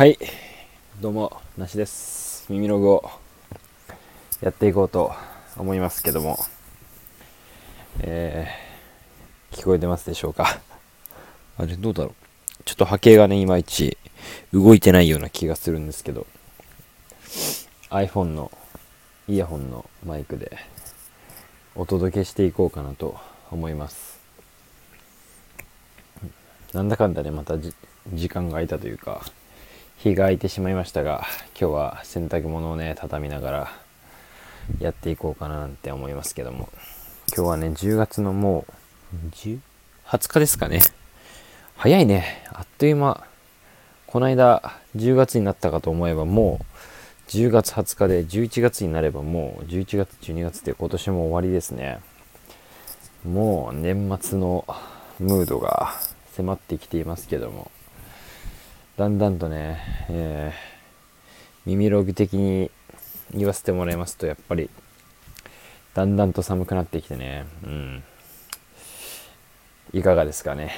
はい。どうもなしです。耳ログをやっていこうと思いますけども。えー、聞こえてますでしょうか？あれどうだろう？ちょっと波形がねいまいち動いてないような気がするんですけど。iPhone のイヤホンのマイクでお届けしていこうかなと思います。なんだかんだねまた時間が空いたというか。日が空いてしまいましたが今日は洗濯物をね畳みながらやっていこうかななんて思いますけども。今日はね10月のもう20日ですかね。早いね。あっという間。この間10月になったかと思えばもう10月20日で11月になればもう11月12月で今年も終わりですね。もう年末のムードが迫ってきていますけどもだんだんとね、えー、耳ログ的に言わせてもらいますとやっぱりだんだんと寒くなってきてねうん。いかがですかね。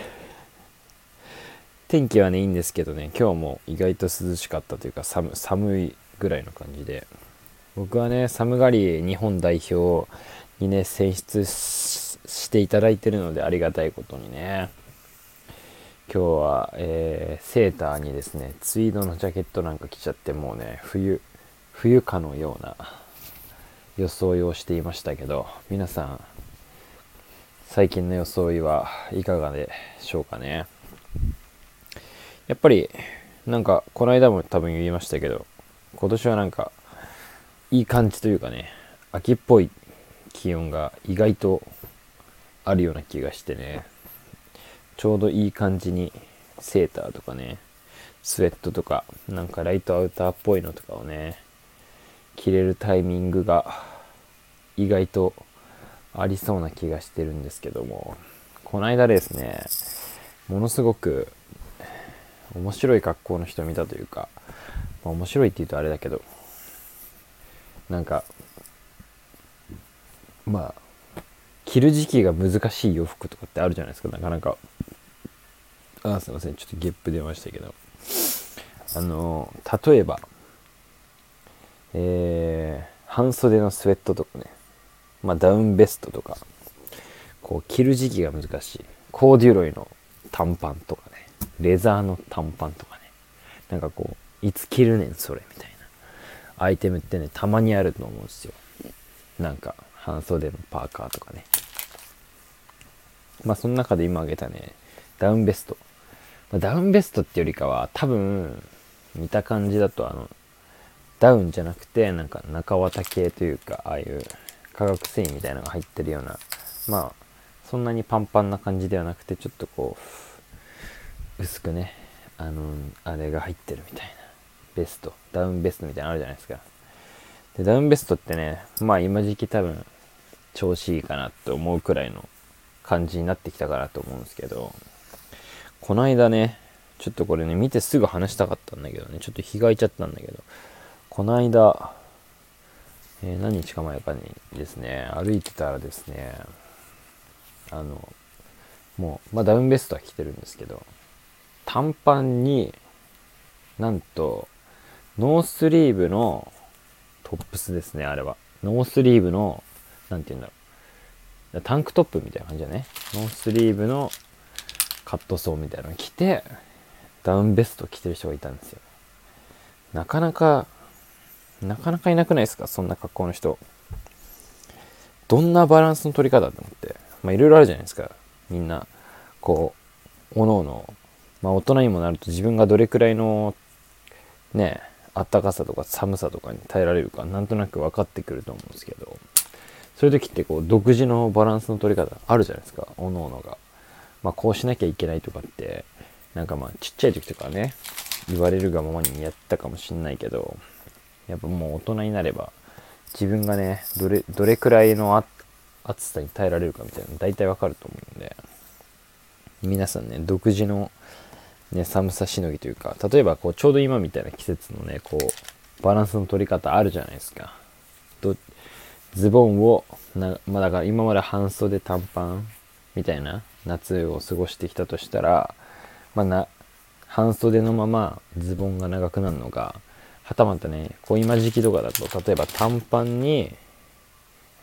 天気はねいいんですけどね今日も意外と涼しかったというか寒寒いぐらいの感じで。僕はね寒がり日本代表にね選出していただいてるのでありがたいことにね。今日は、えー、セーターにですねツイードのジャケットなんか着ちゃってもうね冬冬かのような装いをしていましたけど皆さん最近の装いはいかがでしょうかね？やっぱりなんかこの間も多分言いましたけど今年はなんかいい感じというかね秋っぽい気温が意外とあるような気がしてね。ちょうどいい感じにセーターとかねスウェットとかなんかライトアウターっぽいのとかをね着れるタイミングが意外とありそうな気がしてるんですけども。この間ですねものすごく面白い格好の人見たというか、まあ、面白いって言うとあれだけどなんかまあ着る時期が難しい洋服とかってあるじゃないですか。なかなかあすいません。ちょっとゲップ出ましたけど。あの例えばえー、半袖のスウェットとかね、まあ、ダウンベストとか。こう着る時期が難しい。コーデュロイの短パンとかね。レザーの短パンとかね。なんかこういつ着るねんそれみたいな。アイテムってねたまにあると思うんですよ。なんか半袖のパーカーとかね。まあその中で今挙げたねダウンベスト。ダウンベストってよりかは多分見た感じだとあのダウンじゃなくてなんか中綿系というかああいう化学繊維みたいなのが入ってるようなまあそんなにパンパンな感じではなくてちょっとこう薄くねあのあれが入ってるみたいなベストダウンベストみたいなのあるじゃないですか。でダウンベストってねまあ今時期多分調子いいかなって思うくらいの感じになってきたかなと思うんですけど。この間ね、ちょっとこれね、見てすぐ話したかったんだけどね、ちょっと日が空いちゃったんだけど、この間、えー、何日か前かにですね、歩いてたらですね、あの、もう、まあ、ダウンベストは着てるんですけど、短パンになんと、ノースリーブのトップスですね、あれは。ノースリーブの、なんて言うんだろう。タンクトップみたいな感じだね。ノースリーブのカットソーみたいなの着てダウンベスト着てる人がいたんですよ。なかなかなかなかいなくないですか？そんな格好の人。どんなバランスの取り方と思って。まあいろいろあるじゃないですか。みんなこうおのおのまあ大人にもなると自分がどれくらいのねあったかさとか寒さとかに耐えられるかなんとなく分かってくると思うんですけど。そういう時ってこう独自のバランスの取り方あるじゃないですか。おのおのが。まあ、こうしなきゃいけないとかってなんかまあちっちゃい時とかね言われるがままにやったかもしんないけどやっぱもう大人になれば自分がねどれどれくらいの暑さに耐えられるかみたいなの大体わかると思うんで皆さんね独自の、ね、寒さしのぎというか例えばこうちょうど今みたいな季節のねこうバランスの取り方あるじゃないですか。ズボンをなまあだから今まで半袖短パンみたいな夏を過ごしてきたとしたら、まあ、な半袖のままズボンが長くなるのがはたまたねこう今時期とかだと例えば短パンに、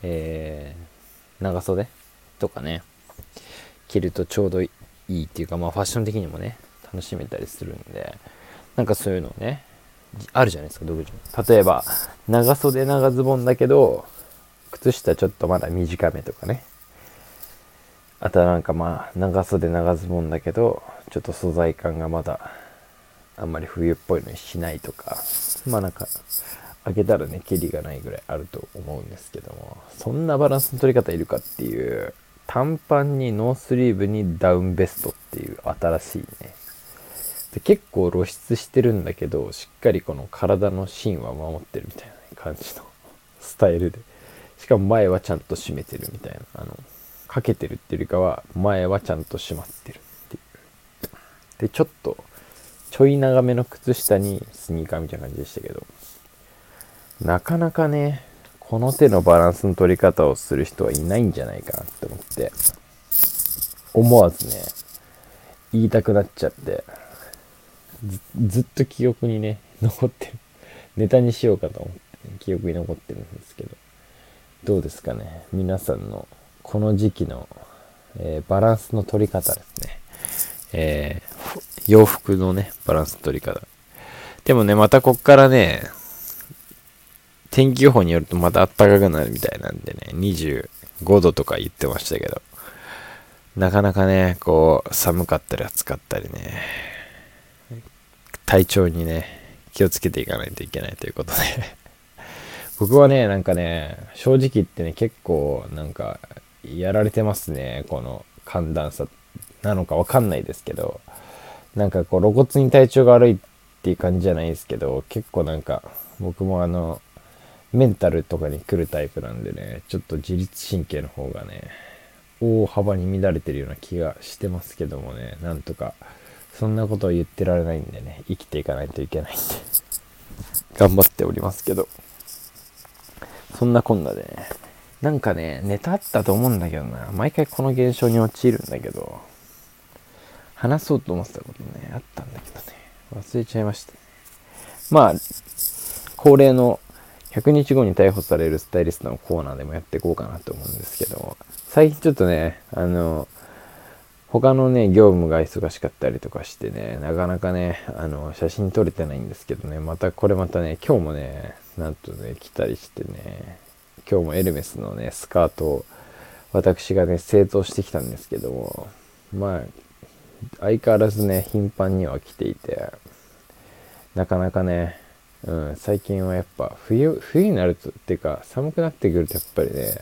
えー、長袖とかね着るとちょうどいいっていうかまあファッション的にもね楽しめたりするんでなんかそういうのねあるじゃないですか独自例えば長袖長ズボンだけど靴下ちょっとまだ短めとかねあとはなんかまあ長袖長ズボンだけどちょっと素材感がまだあんまり冬っぽいのにしないとかまあなんか開けたらね、蹴りがないぐらいあると思うんですけども、そんなバランスの取り方いるかっていう、短パンにノースリーブにダウンベストっていう新しいね。で結構露出してるんだけど、しっかりこの体の芯は守ってるみたいな、感じのスタイルで。しかも前はちゃんと締めてるみたいな。あの、かけてるっていうよりかは、前はちゃんと締まってるっていう。で、ちょっと、ちょい長めの靴下にスニーカーみたいな感じでしたけど、なかなかね、この手のバランスの取り方をする人はいないんじゃないかなって思って、思わずね、言いたくなっちゃって、ずっと記憶にね、残ってる。ネタにしようかと思って、記憶に残ってるんですけど、どうですかね。皆さんのこの時期の、えー、バランスの取り方ですね。えー、洋服のね、バランスの取り方。でもね、またこっからね、天気予報によるとまた暖かくなるみたいなんでね、25度とか言ってましたけど、なかなかね、こう、寒かったり暑かったりね、体調にね、気をつけていかないといけないということで僕はね、なんかね、正直言ってね、結構、なんか、やられてますね、この寒暖差なのかわかんないですけど、なんかこう露骨に体調が悪いっていう感じじゃないですけど、結構なんか僕もあの、メンタルとかに来るタイプなんでね、ちょっと自律神経の方がね、大幅に乱れてるような気がしてますけどもね、なんとか、そんなことを言ってられないんでね、生きていかないといけないんで、頑張っておりますけど、そんなこんなでね、なんかね、ネタあったと思うんだけどな、毎回この現象に陥るんだけど、話そうと思ってたことね、あったんだけどね、忘れちゃいました。まあ、恒例の100日後に逮捕されるスタイリストのコーナーでもやっていこうかなと思うんですけど、最近ちょっとね、あの、他のね、業務が忙しかったりとかしてね、なかなかね、あの、写真撮れてないんですけどね、またこれまたね、今日もね、なんとね、来たりしてね、今日もエルメスのね、スカートを私がね、製造してきたんですけども、まあ、相変わらずね、頻繁には来ていて、なかなかね、うん、最近はやっぱ冬、冬になると、っていうか寒くなってくるとやっぱりね、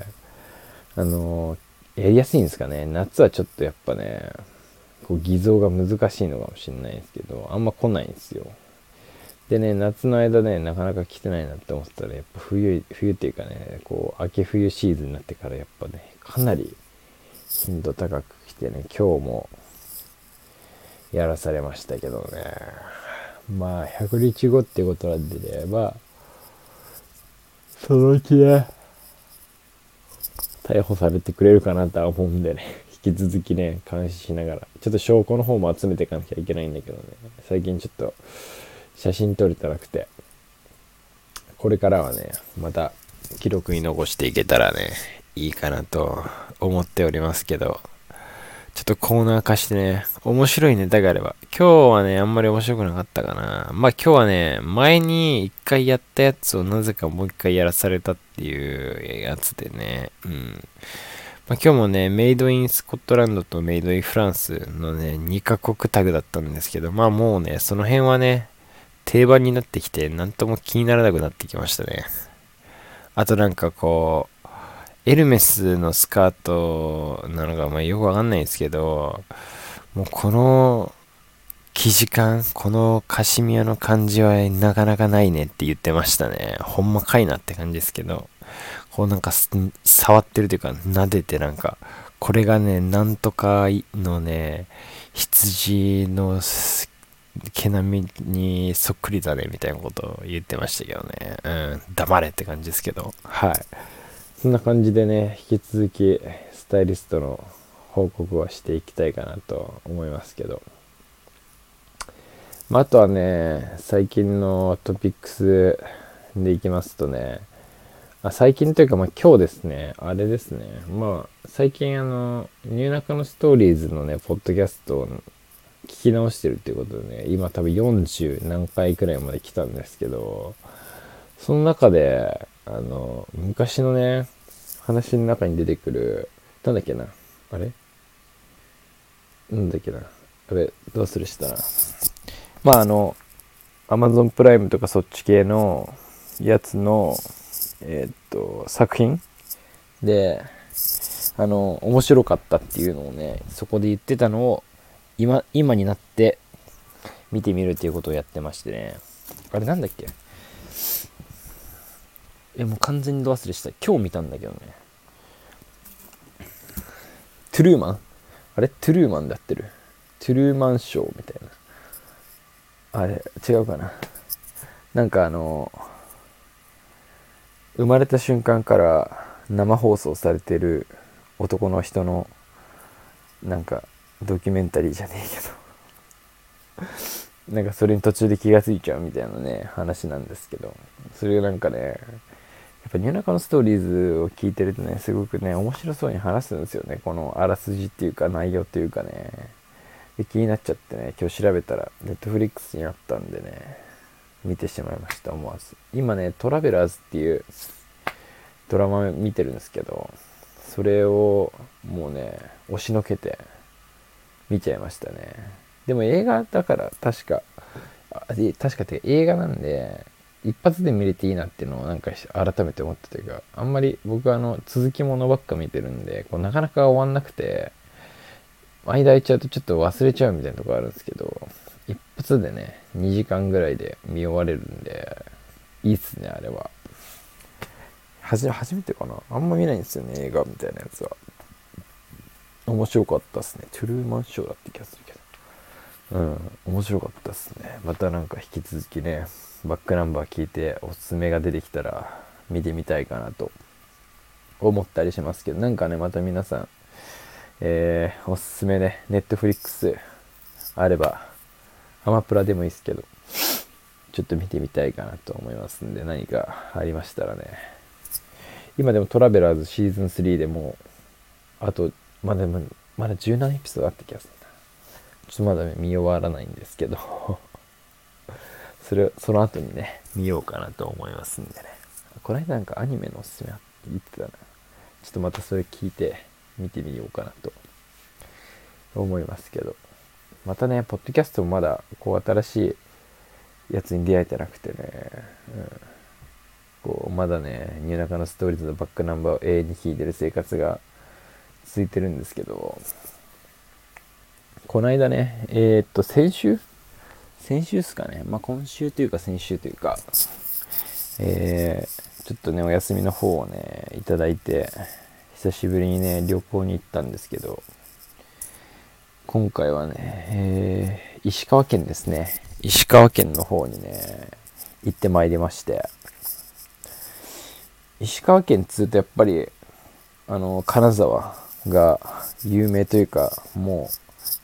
あのー、やりやすいんですかね。夏はちょっとやっぱね、こう偽造が難しいのかもしれないですけど、あんま来ないんですよ。でね、夏の間ね、なかなか来てないなって思ったら、やっぱ冬、冬っていうかね、こう、秋冬シーズンになってからやっぱね、かなり頻度高く来てね、今日もやらされましたけどね。まあ、100日後ってことなんでれば、そのうちね、逮捕されてくれるかなとは思うんでね、引き続きね、監視しながら、ちょっと証拠の方も集めていかなきゃいけないんだけどね、最近ちょっと写真撮れてなくて、これからはね、また記録に残していけたらね、いいかなと思っておりますけど、ちょっとコーナー化してね、面白いネタがあれば。今日はね、あんまり面白くなかったかな。まあ今日はね、前に一回やったやつをなぜかもう一回やらされたっていうやつでね、うん。まあ、今日もね、メイドインスコットランドとメイドインフランスのね、2カ国タグだったんですけど、まあもうね、その辺はね、定番になってきて、なんとも気にならなくなってきましたね。あとなんかこう、エルメスのスカートなのか、まあ、よくわかんないんですけど、もうこの生地感、このカシミヤの感じはなかなかないねって言ってましたね。ほんまかいなって感じですけど、こうなんか触ってるというか、撫でてなんか、これがね、なんとかのね、羊の毛並みにそっくりだねみたいなことを言ってましたけどね。うん、黙れって感じですけど、はい。そんな感じでね、引き続きスタイリストの報告はしていきたいかなと思いますけど。まあ、あとはね最近のトピックスでいきますとねあ最近というか、まあ、今日ですねあれですねまあ最近あのニューナカのストーリーズのねポッドキャストを聞き直してるっていうことでね今多分40何回くらいまで来たんですけどその中であの昔のね話の中に出てくるなんだっけなあれ？なんだっけなあれどうするした？らまああの Amazon プライムとかそっち系のやつのえー、っと作品？であの面白かったっていうのをねそこで言ってたのを今今になって見てみるっていうことをやってましてね。あれなんだっけ？えもう完全にど忘れした。今日見たんだけどね。トゥルーマンあれ？トゥルーマンでやってる。トゥルーマンショーみたいな。あれ違うかな。なんかあの生まれた瞬間から生放送されてる男の人のなんかドキュメンタリーじゃねえけど。なんかそれに途中で気がついちゃうみたいなね話なんですけど。それがなんかねやっぱニューナカのストーリーズを聞いてるとねすごくね面白そうに話すんですよね。このあらすじっていうか内容っていうかね。で気になっちゃってね今日調べたらネットフリックスにあったんでね見てしまいました思わず。今ねトラベラーズっていうドラマ見てるんですけどそれをもうね押しのけて見ちゃいましたね。でも映画だから確か確かてか映画なんで一発で見れていいなっていうのをなんか改めて思ったというかあんまり僕はあの続きものばっか見てるんでこうなかなか終わんなくて間空いちゃうとちょっと忘れちゃうみたいなとこあるんですけど一発でね2時間ぐらいで見終われるんでいいっすねあれは。はじ初めてかな？あんま見ないんですよね映画みたいなやつは。面白かったっすね。トゥルーマンショーだって気がするけど。うん面白かったっすね。またなんか引き続きねバックナンバー聞いておすすめが出てきたら見てみたいかなと。思ったりしますけど。なんかねまた皆さんえー、おすすめねネットフリックスあればアマプラでもいいですけどちょっと見てみたいかなと思いますんで何かありましたらね。今でもトラベラーズシーズン3でもうあとまだまだ17エピソードあった気がするな。ちょっとまだ見終わらないんですけど。それその後にね見ようかなと思いますんでね。この間なんかアニメのおすすめあって言ってたな。ちょっとまたそれ聞いて見てみようかなと。思いますけど。またねポッドキャストもまだこう新しいやつに出会えてなくてね、うん、こうまだねニューナカのストーリーズのバックナンバーを永遠に聴いてる生活が続いてるんですけどこの間ねえー、っと先週？先週っすかね。まあ今週というか先週というかえー、ちょっとねお休みの方をねいただいて久しぶりにね旅行に行ったんですけど今回はね、えー、石川県ですね。石川県の方にね行ってまいりまして。石川県っつうとやっぱりあの金沢。が有名というかも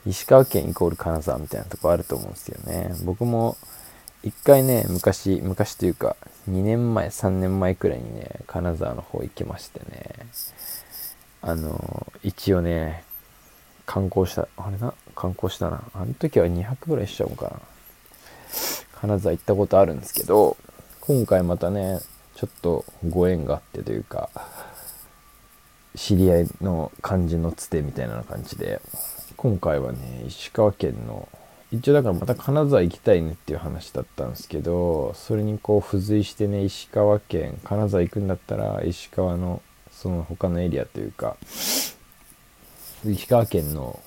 う石川県イコール金沢みたいなとこあると思うんですよね。僕も一回ね昔昔というか2年前3年前くらいにね金沢の方行きましてね。あの一応ね観光したあれな？観光したな。あの時は200ぐらいしちゃうのかな。金沢行ったことあるんですけど今回またねちょっとご縁があってというか知り合いの感じのつてみたいな感じで今回はね石川県の一応だからまた金沢行きたいねっていう話だったんですけどそれにこう付随してね石川県金沢行くんだったら石川のその他のエリアというか石川県の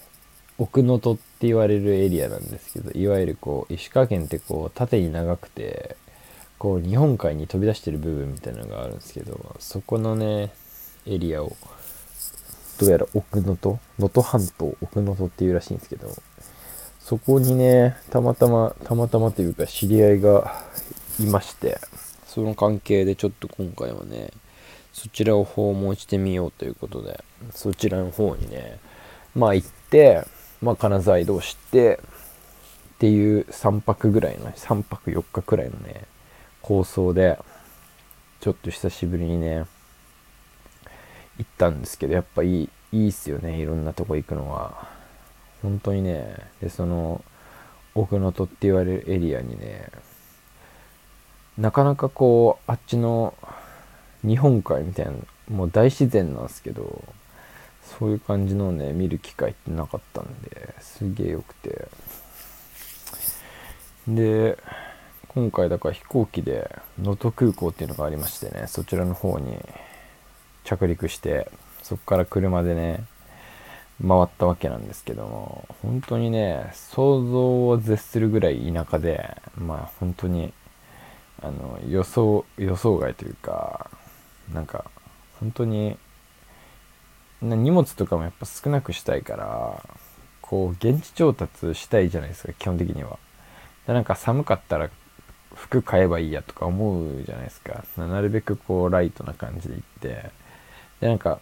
奥能登って言われるエリアなんですけどいわゆるこう石川県ってこう縦に長くてこう日本海に飛び出してる部分みたいなのがあるんですけどそこのねエリアをどうやら奥能登能登半島奥能登っていうらしいんですけどそこにねたまたまたまたまというか知り合いがいましてその関係でちょっと今回はねそちらを訪問してみようということで、そちらの方にね、まあ行って、まあ金沢移動して、っていう3泊ぐらいの3泊4日くらいのね構想でちょっと久しぶりにね行ったんですけどやっぱいいいいっすよねいろんなとこ行くのは。本当にねでその奥能登って言われるエリアにねなかなかこうあっちの日本海みたいなもう大自然なんですけどそういう感じのね見る機会ってなかったんですげえよくて。で今回だから飛行機で能登空港っていうのがありましてねそちらの方に着陸してそこから車でね回ったわけなんですけども本当にね想像を絶するぐらい田舎でまあ本当にあの予想予想外というかなんか本当に荷物とかもやっぱ少なくしたいからこう現地調達したいじゃないですか基本的には。でなんか寒かったら服買えばいいやとか思うじゃないですか。なるべくこうライトな感じで行ってでなんか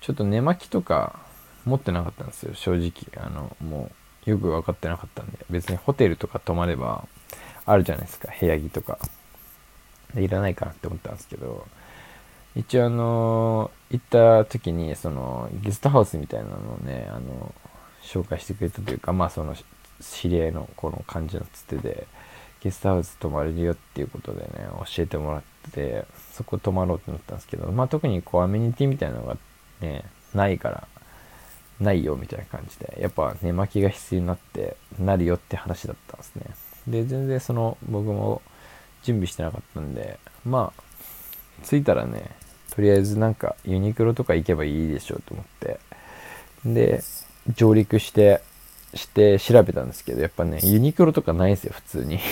ちょっと寝巻きとか持ってなかったんですよ正直。あのもうよく分かってなかったんで。別にホテルとか泊まればあるじゃないですか部屋着とか。でいらないかなって思ったんですけど。一応あの行った時にそのゲストハウスみたいなのをねあの紹介してくれたというかまあその知り合いのこの感じのつてで。ゲストハウス泊まれるよっていうことでね教えてもらってそこ泊まろうってなったんですけどまあ特にこうアメニティみたいなのがねないからないよみたいな感じでやっぱ寝巻きが必要になってなるよって話だったんですね。で全然その僕も準備してなかったんでまあ着いたらねとりあえずなんかユニクロとか行けばいいでしょうと思って。で上陸してして調べたんですけどやっぱねユニクロとかないんですよ普通に。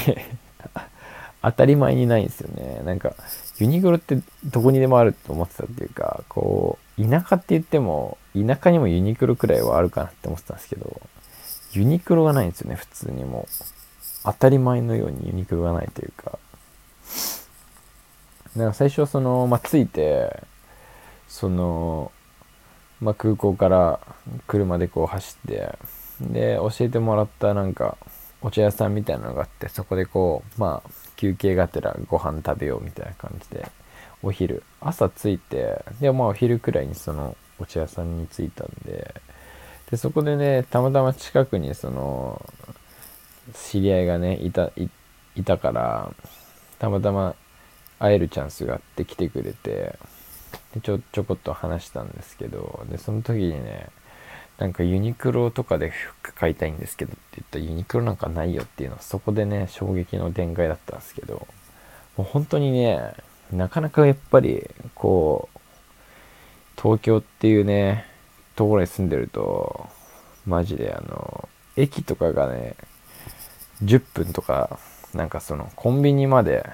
当たり前にないんですよね。なんかユニクロってどこにでもあると思ってたっていうかこう田舎って言っても田舎にもユニクロくらいはあるかなって思ってたんですけどユニクロがないんですよね普通にもう。当たり前のようにユニクロがないというか。だから最初その、まあ、着いてその、まあ、空港から車でこう走ってで教えてもらったなんかお茶屋さんみたいなのがあってそこでこうまあ休憩がてらご飯食べようみたいな感じでお昼朝着いてでまあお昼くらいにそのお茶屋さんに着いたんででそこでねたまたま近くにその知り合いがねいたいたからたまたま会えるチャンスがあって来てくれてでちょちょこっと話したんですけどでその時にねなんかユニクロとかで服買いたいんですけどって言ったらユニクロなんかないよっていうのはそこでね衝撃の展開だったんですけどもう本当にねなかなかやっぱりこう東京っていうねところに住んでるとマジであの駅とかがね10分とかなんかそのコンビニまで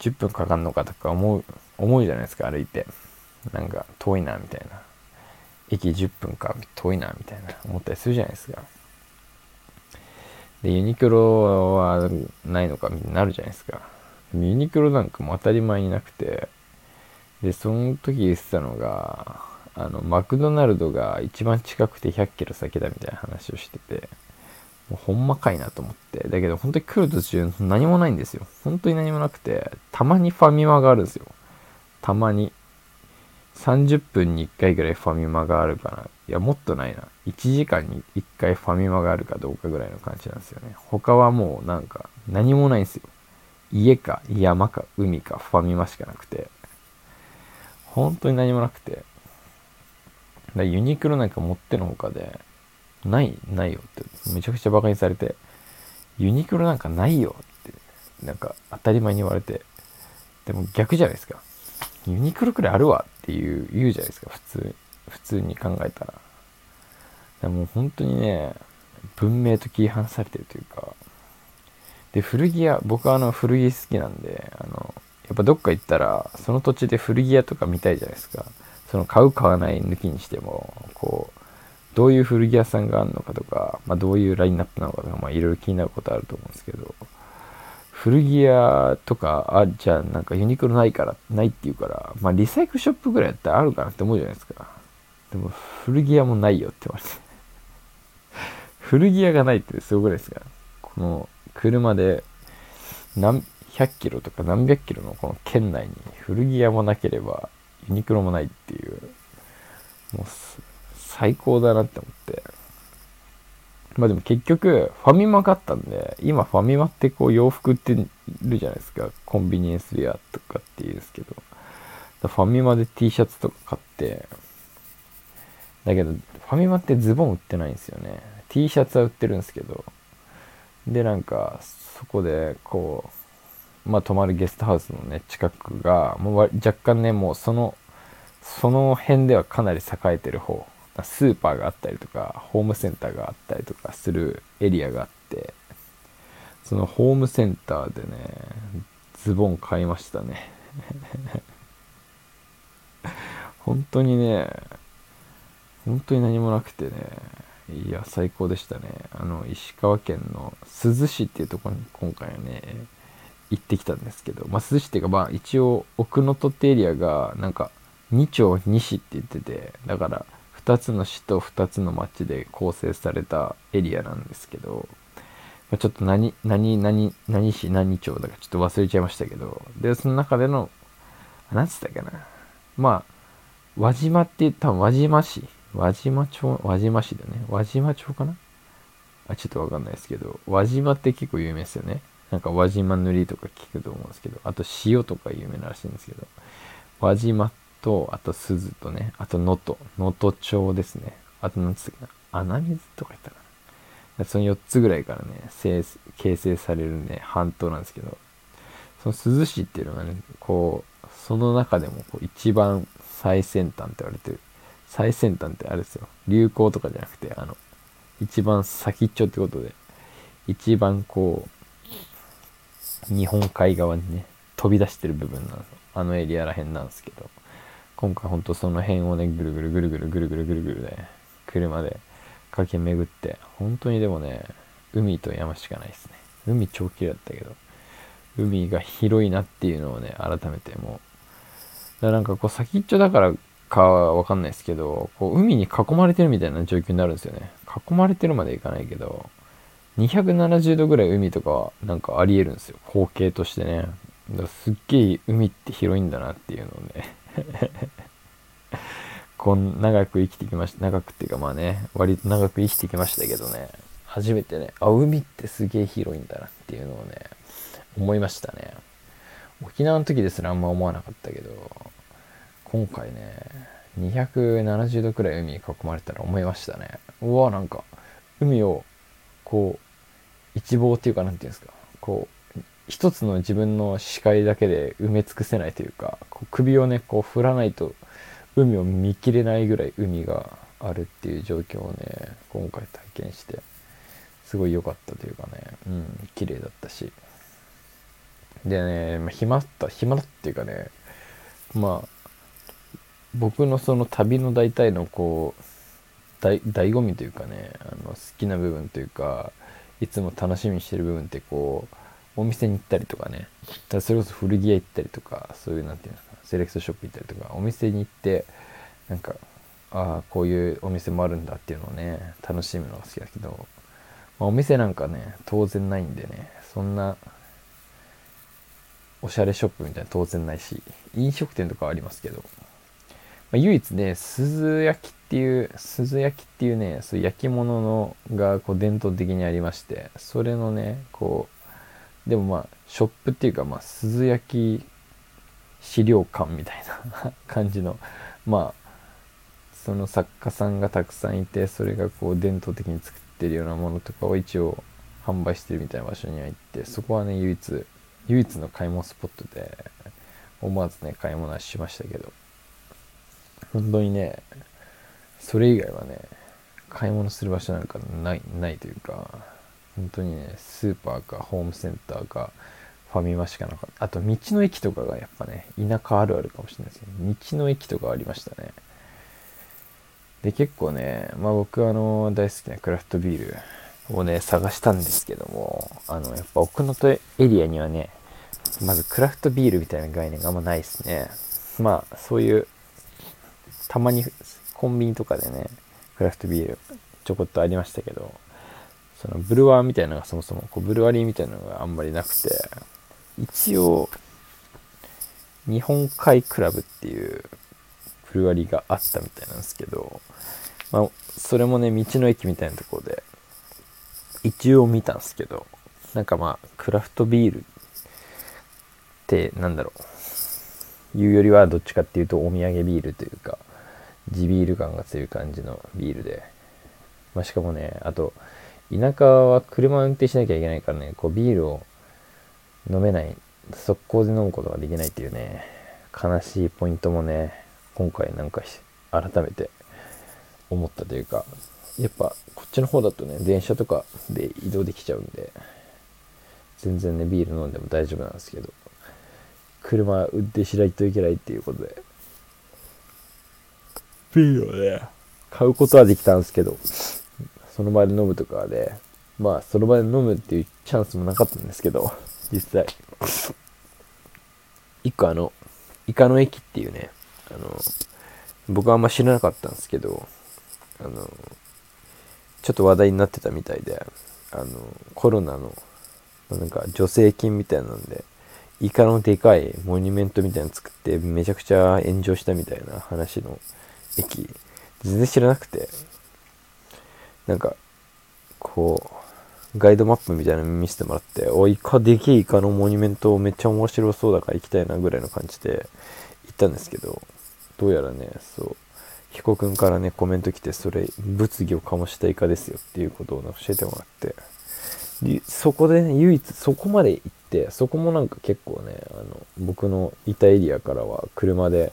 10分かかんのかとか思う思うじゃないですか歩いて。なんか遠いなみたいな。駅10分か遠いなみたいな思ったりするじゃないですかでユニクロはないのかみたいになるじゃないですかユニクロなんかも当たり前になくてでその時言ってたのがあのマクドナルドが一番近くて100キロ先だみたいな話をしててもうほんまかいなと思って。だけど本当に来る途中何もないんですよ。本当に何もなくて、たまにファミマがあるんですよ。たまに。30分に1回ぐらいファミマがあるかな。いや、もっとないな。1時間に1回ファミマがあるかどうかぐらいの感じなんですよね。他はもうなんか何もないんですよ。家か山か海かファミマしかなくて。本当に何もなくて。だユニクロなんか持ってのほかで、ない、ないよって、めちゃくちゃ馬鹿にされて、ユニクロなんかないよって、なんか当たり前に言われて、でも逆じゃないですか。ユニクロくらいあるわっていう、言うじゃないですか、普通、普通に考えたら。でも本当にね、文明と規範されてるというか、で、古着屋、僕はあの古着好きなんで、あの、やっぱどっか行ったら、その土地で古着屋とか見たいじゃないですか。その買う買わない抜きにしても、こう、どういう古着屋さんがあるのかとか、まあ、どういうラインナップなのかとか、まあ、いろいろ気になることあると思うんですけど、古着屋とか、あ、じゃあなんかユニクロないから、ないって言うから、まあリサイクルショップぐらいやったらあるかなって思うじゃないですか。でも古着屋もないよって言われて。古着屋がないってすごくないですか？この車で何百キロとか何百キロのこの県内に古着屋もなければユニクロもないっていうもう最高だなって思ってまあでも結局ファミマ買ったんで今ファミマってこう洋服売ってるじゃないですか。コンビニエンスウェアとかって言うんですけど。ファミマで T シャツとか買って。だけどファミマってズボン売ってないんですよね。T シャツは売ってるんですけど。でなんかそこでこうまあ泊まるゲストハウスのね近くがもう若干ねもうそのその辺ではかなり栄えてる方。スーパーがあったりとかホームセンターがあったりとかするエリアがあってそのホームセンターでねズボン買いましたね。本当にね本当に何もなくてねいや最高でしたね。あの石川県の珠洲市っていうとこに今回はね行ってきたんですけど、まあ、珠洲市っていうかまあ一応奥能登ってエリアがなんか2町2市って言っててだから2つの市と2つの町で構成されたエリアなんですけど、まあ、ちょっと何何何何市何町だかちょっと忘れちゃいましたけどでその中での何つったっけな。まあ輪島って言ったら輪島市。輪島町輪島市だね。輪島町かな。あちょっとわかんないですけど輪島って結構有名ですよね。なんか輪島塗りとか聞くと思うんですけどあと塩とか有名ならしいんですけど輪島と、あと鈴とね、あと能登、能登町ですね。あと何つったっけな、穴水とか言ったかな。その4つぐらいからね、形成されるね、半島なんですけど、その鈴市っていうのがね、こう、その中でもこう一番最先端って言われてる。最先端ってあれですよ。流行とかじゃなくて、あの、一番先っちょってことで、一番こう、日本海側にね、飛び出してる部分なの。あのエリアらへんなんですけど。今回ほんとその辺をね、ぐるぐるぐるぐるぐるぐるぐるぐるで、車で駆け巡って、本当にでもね、海と山しかないですね。海超綺麗だったけど、海が広いなっていうのをね、改めてもう、だなんかこう先っちょだからかはわかんないですけど、こう海に囲まれてるみたいな状況になるんですよね。囲まれてるまでいかないけど、270度ぐらい海とかはなんかあり得るんですよ。光景としてね。だすっげえ海って広いんだなっていうのをね こん長く生きてきました長くっていうかまあね割と長く生きてきましたけどね。初めてねあ海ってすげえ広いんだなっていうのをね思いましたね。沖縄の時ですらあんま思わなかったけど今回ね270度くらい海に囲まれたら思いましたね。うわなんか海をこう一望っていうか何て言うんですかこう一つの自分の視界だけで埋め尽くせないというかこう首をねこう振らないと海を見切れないぐらい海があるっていう状況をね今回体験してすごい良かったというかねうん綺麗だったし。でね、まあ、暇だった暇だっていうかねまあ僕のその旅の大体のこう醍醐味というかねあの好きな部分というかいつも楽しみにしてる部分ってこうお店に行ったりとかね。それこそ古着屋行ったりとかそういうなんていうんですかセレクトショップ行ったりとかお店に行ってなんかああこういうお店もあるんだっていうのをね楽しむのが好きだけど、まあ、お店なんかね当然ないんでねそんなおしゃれショップみたいな当然ないし飲食店とかはありますけど、まあ、唯一ね鈴焼きっていう鈴焼きっていうねそういう焼き物のがこう伝統的にありましてそれのねこうでもまあショップっていうかまあ鈴焼き資料館みたいな感じの まあその作家さんがたくさんいてそれがこう伝統的に作ってるようなものとかを一応販売してるみたいな場所には行ってそこはね唯一唯一の買い物スポットで思わずね買い物はしましたけど。本当にねそれ以外はね買い物する場所なんかないないというか。本当にねスーパーかホームセンターかファミマしかなかった。あと道の駅とかがやっぱね田舎あるあるかもしれないですけど道の駅とかありましたね。で結構ねまあ僕あの大好きなクラフトビールをね探したんですけどもあのやっぱ奥能登エリアにはねまずクラフトビールみたいな概念があんまないですね。まあそういうたまにコンビニとかでねクラフトビールちょこっとありましたけどそのブルワーみたいなのがそもそもこうブルワリーみたいなのがあんまりなくて。一応日本海クラブっていうブルワリーがあったみたいなんですけど、まあ、それもね道の駅みたいなところで。一応見たんですけど。なんかまあクラフトビールってなんだろう。いうよりはどっちかっていうとお土産ビールというか地ビール感が強い感じのビールで、まあ、しかもねあと田舎は車を運転しなきゃいけないからねこうビールを飲めない速攻で飲むことができないっていうね悲しいポイントもね今回なんか改めて思ったというかやっぱこっちの方だとね電車とかで移動できちゃうんで全然ねビール飲んでも大丈夫なんですけど車運転しないといけないっていうことでビールをね買うことはできたんですけどその場で飲むとかでまあその場で飲むっていうチャンスもなかったんですけど実際。一個あのイカの駅っていうねあの僕はあんま知らなかったんですけどあのちょっと話題になってたみたいであのコロナのなんか助成金みたいなんでイカのでかいモニュメントみたいなの作ってめちゃくちゃ炎上したみたいな話の駅全然知らなくて。なんかこうガイドマップみたいなの見せてもらっておイカでけえイカのモニュメントめっちゃ面白そうだから行きたいなぐらいの感じで行ったんですけどどうやらねそう彦君からねコメント来てそれ物議を醸したイカですよっていうことを、ね、教えてもらってでそこでね唯一そこまで行ってそこもなんか結構ねあの僕のいたエリアからは車で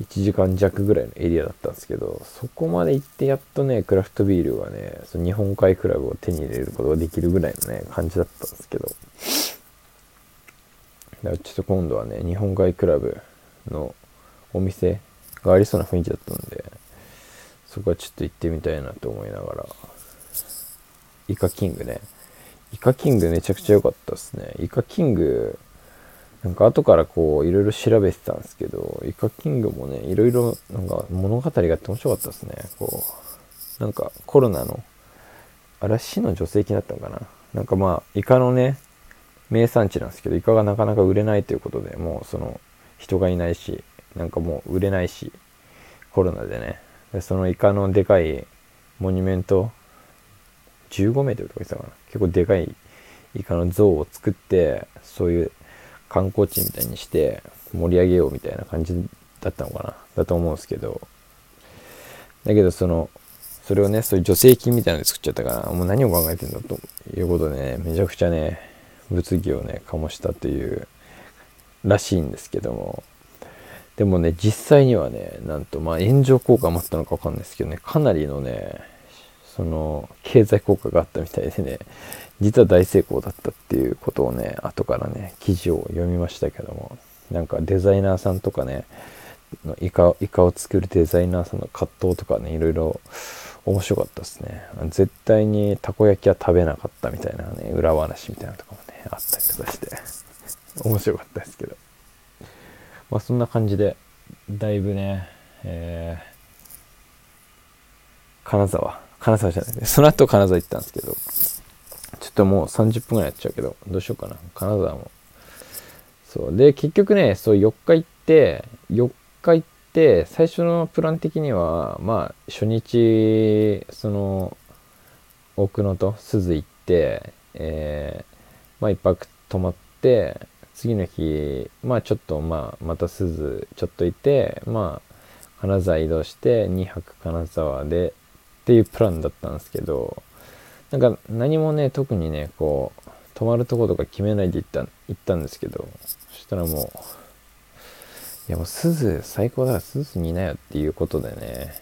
1時間弱ぐらいのエリアだったんですけどそこまで行ってやっとねクラフトビールはねその日本海クラブを手に入れることができるぐらいのね感じだったんですけど。だからちょっと今度はね日本海クラブのお店がありそうな雰囲気だったんでそこはちょっと行ってみたいなと思いながらイカキングね。イカキングめちゃくちゃ良かったですね。イカキングなんか後からこういろいろ調べてたんですけどイカキングもねいろいろなんか物語があって面白かったですね。こうなんかコロナのあれ死の助成金だったのかな。なんかまあイカのね名産地なんですけどイカがなかなか売れないということでもうその人がいないしなんかもう売れないしコロナでね。でそのイカのでかいモニュメント15メートルとか言ってたかな。結構でかいイカの像を作ってそういう観光地みたいにして盛り上げようみたいな感じだったのかな。だと思うんですけど。だけどそのそれをねそういう助成金みたいなので作っちゃったからもう何を考えてんだということでねめちゃくちゃね物議をね醸したというらしいんですけども。でもね実際にはねなんとまあ炎上効果もあったのか分かんないですけどねかなりのねその経済効果があったみたいでね実は大成功だったっていうことをね後からね記事を読みましたけどもなんかデザイナーさんとかねのイカイカを作るデザイナーさんの葛藤とかねいろいろ面白かったですね。絶対にたこ焼きは食べなかったみたいなね裏話みたいなとかもねあったりとかして面白かったですけど。まあそんな感じでだいぶねえー、金沢。金沢じゃないね。その後金沢行ったんですけど、ちょっともう30分ぐらいやっちゃうけど、どうしようかな。金沢も。そう。で、結局ね、そう4日行って、4日行って、最初のプラン的には、まあ、初日、その、奥野と鈴行って、えー、まあ、一泊泊まって、次の日、まあ、ちょっと、まあ、また鈴ちょっといて、まあ、金沢移動して2泊金沢でっていうプランだったんですけど、なんか何もね、特にね、こう、泊まるとことか決めないで行った、行ったんですけど、そしたらもう、いやもう鈴最高だから鈴にいなよっていうことでね、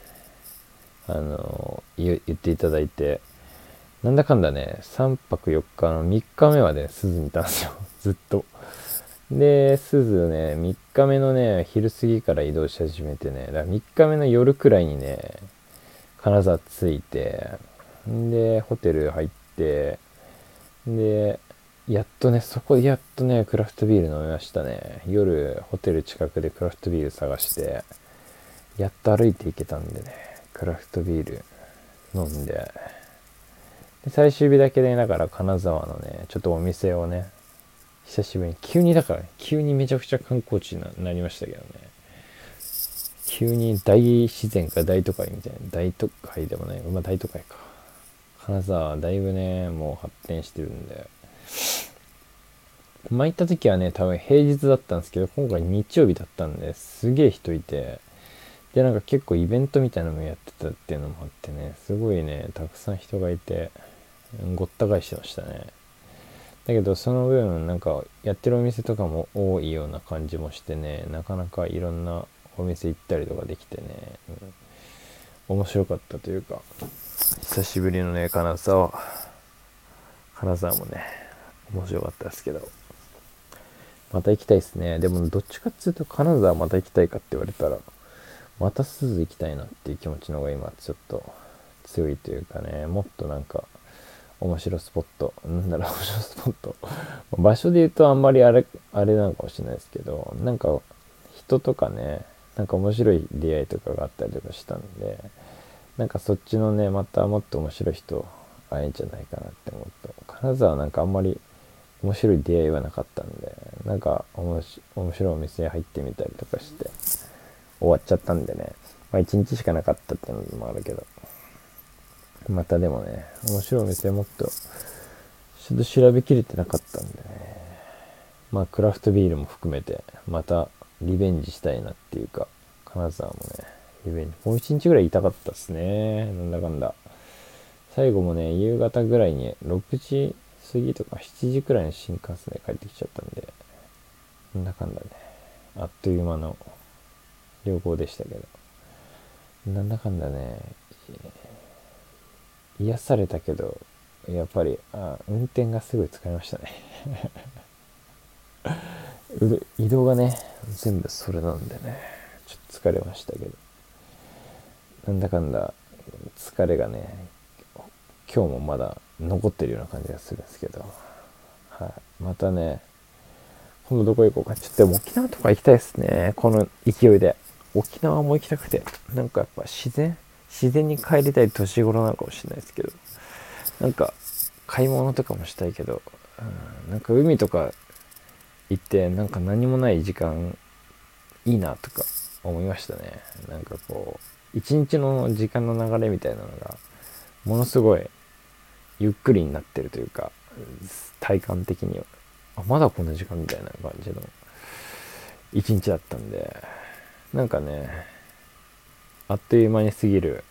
あの、言っていただいて、なんだかんだね、3泊4日の3日目はね、鈴にいたんですよ。ずっと。で、鈴ね、3日目のね、昼過ぎから移動し始めてね、だから3日目の夜くらいにね、金沢着いて、で、ホテル入って、で、やっとね、そこでやっとね、クラフトビール飲みましたね。夜、ホテル近くでクラフトビール探して、やっと歩いていけたんでね、クラフトビール飲んで、で最終日だけでだから金沢のねちょっとお店をね久しぶりに急にだから、ね、急にめちゃくちゃ観光地になりましたけどね。急に大自然か大都会みたいな大都会でもないまあ大都会か。金沢はだいぶねもう発展してるんで。前行った時はね多分平日だったんですけど今回日曜日だったんですげえ人いて。でなんか結構イベントみたいなのもやってたっていうのもあってねすごいねたくさん人がいてごった返してましたね。だけどその分なんかやってるお店とかも多いような感じもしてねなかなかいろんなお店行ったりとかできてね、うん、面白かったというか。久しぶりのね金沢。金沢もね面白かったですけど。また行きたいですね。でもどっちかっていうと金沢また行きたいかって言われたらまたすず行きたいなっていう気持ちの方が今ちょっと強いというかね。もっとなんか面白スポット。なんだろう面白スポット。場所で言うとあんまりあれあれなのかもしれないですけどなんか人とかねなんか面白い出会いとかがあったりとかしたんでなんかそっちのねまたもっと面白い人会えんじゃないかなって思うと金沢なんかあんまり面白い出会いはなかったんでなんか面白いお店入ってみたりとかして終わっちゃったんでね。まあ一日しかなかったっていうのもあるけど。またでもね、面白いお店もっと、ちょっと調べきれてなかったんでね。まあクラフトビールも含めて、またリベンジしたいなっていうか、金沢もね、リベンジ。もう一日ぐらいいたかったっすね。なんだかんだ。最後もね、夕方ぐらいに、6時過ぎとか7時くらいの新幹線で帰ってきちゃったんで、なんだかんだね、あっという間の旅行でしたけどなんだかんだね癒されたけどやっぱりあ運転がすごい疲れましたね 移動がね全部それなんでねちょっと疲れましたけどなんだかんだ疲れがね今日もまだ残ってるような感じがするんですけど、はい、またね今度どこ行こうか。ちょっと沖縄とか行きたいですね。この勢いで。沖縄も行きたくて、なんかやっぱ自然、自然に帰りたい年頃なのかもしれないですけど、なんか買い物とかもしたいけど、うん、なんか海とか行ってなんか何もない時間いいなとか思いましたね。なんかこう、一日の時間の流れみたいなのが、ものすごいゆっくりになってるというか、体感的には、あ、まだこんな時間みたいな感じの一日だったんで、なんかねあっという間に過ぎる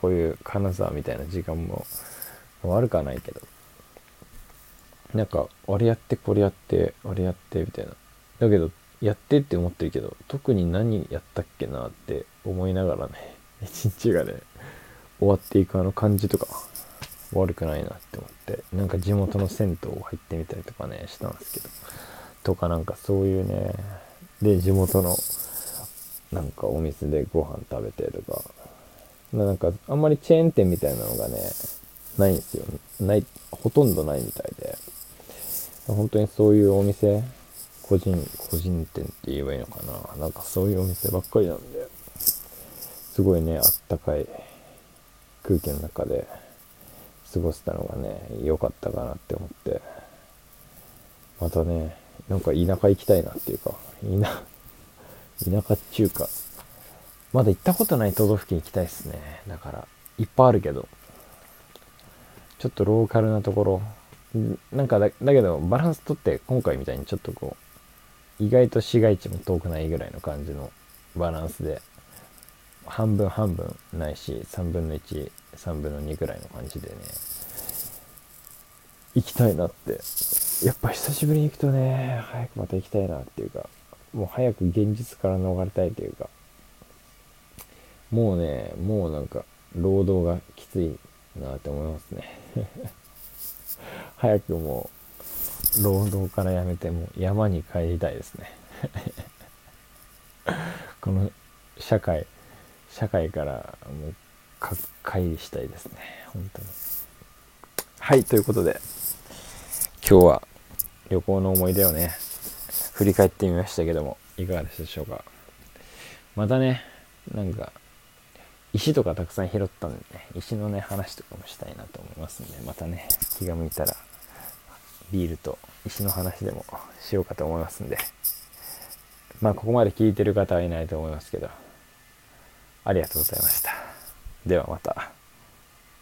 こういう金沢みたいな時間も悪くはないけど。なんかあれやってこれやってあれやってみたいな。だけどやってって思ってるけど特に何やったっけなって思いながらね一日がね終わっていくあの感じとか悪くないなって思ってなんか地元の銭湯入ってみたりとかねしたんですけどとかなんかそういうねで地元のなんかお店でご飯食べてとか、なんかあんまりチェーン店みたいなのがね、ないんですよ。ない、ほとんどないみたいで、本当にそういうお店、個人、個人店って言えばいいのかな。なんかそういうお店ばっかりなんで、すごいね、あったかい空気の中で過ごせたのがね、良かったかなって思って、またね、なんか田舎行きたいなっていうか、田、田舎中華。まだ行ったことない都道府県行きたいですね。だから、いっぱいあるけど。ちょっとローカルなところ。なんか、だけど、バランスとって今回みたいにちょっとこう、意外と市街地も遠くないぐらいの感じのバランスで、半分半分ないし、3分の1、3分の2ぐらいの感じでね、行きたいなって。やっぱ久しぶりに行くとね、早くまた行きたいなっていうか、もう早く現実から逃れたいというか、もうね、もうなんか、労働がきついなって思いますね。早くもう、労働からやめて、もう山に帰りたいですね。この社会、社会からもうか乖したいですね。本当に。はいということで今日は旅行の思い出をね振り返ってみましたけどもいかがでしたでしょうか？またねなんか石とかたくさん拾ったんでね石のね話とかもしたいなと思いますんでまたね気が向いたらビールと石の話でもしようかと思いますんでまあここまで聞いてる方はいないと思いますけどありがとうございました。ではまた。